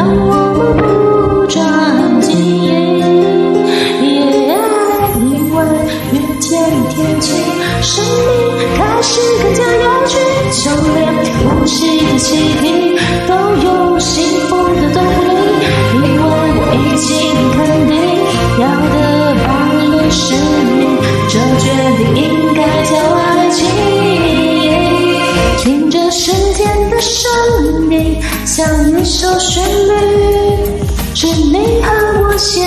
让我目不转睛。因为越见天气，生命开始更加有趣。就连呼吸的气体都有幸福的踪影。因为我已经肯定，要的不是你，这决定应该叫爱情。听着时间的声。像一首旋律，是你和我写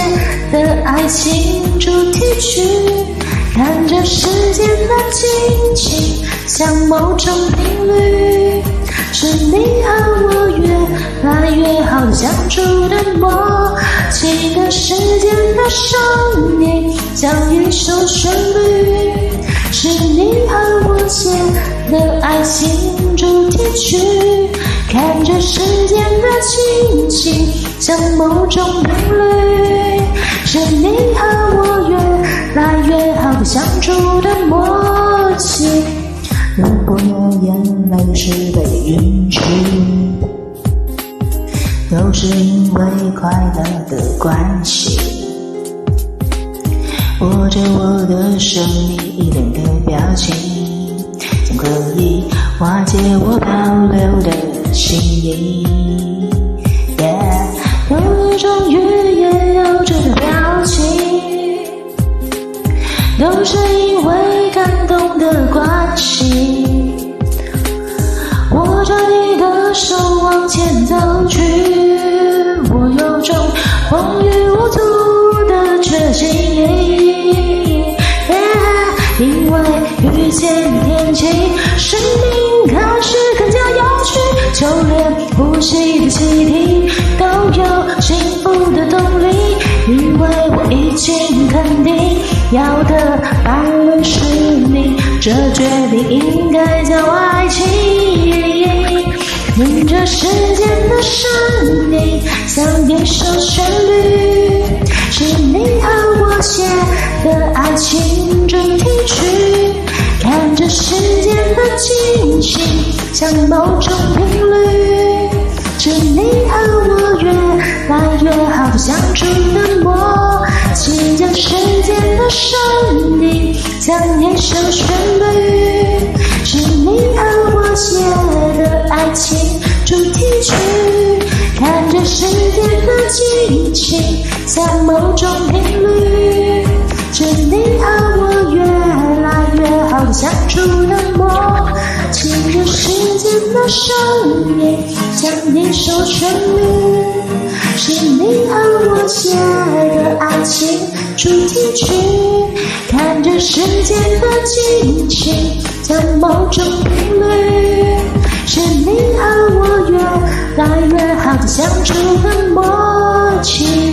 的爱情主题曲。看着时间的静止，像某种频率，是你和我越来越好相处的默契。的时间的声音，像一首旋律，是你和我写的爱情主题曲。看着时间的亲轻像某种频率，是你和我越来越好的相处的默契。如果眼泪是被允许，都是因为快乐的关系。握着我的手，你一脸的表情，总可以化解我保留的。心意有一种语言，有种表情，都是因为感动的关系。握着你的手往前走去，我有种风雨无阻的决心，因为遇见天晴。肯定，要的伴侣是你，这决定应该叫爱情。听着时间的声音，像一首旋律，是你和我写的爱情主题曲。看着时间的进行，像某种频率，是你和我越来越好相处的。生你像一首旋律是你和我写的爱情主题曲看着时间的静情像某种频率是你和我越来越好像处了魔契着时间的声音像一首旋律是你和我写的爱情主题曲，看着时间的静止，像某种定律，是你和我越来越好地相处的默契。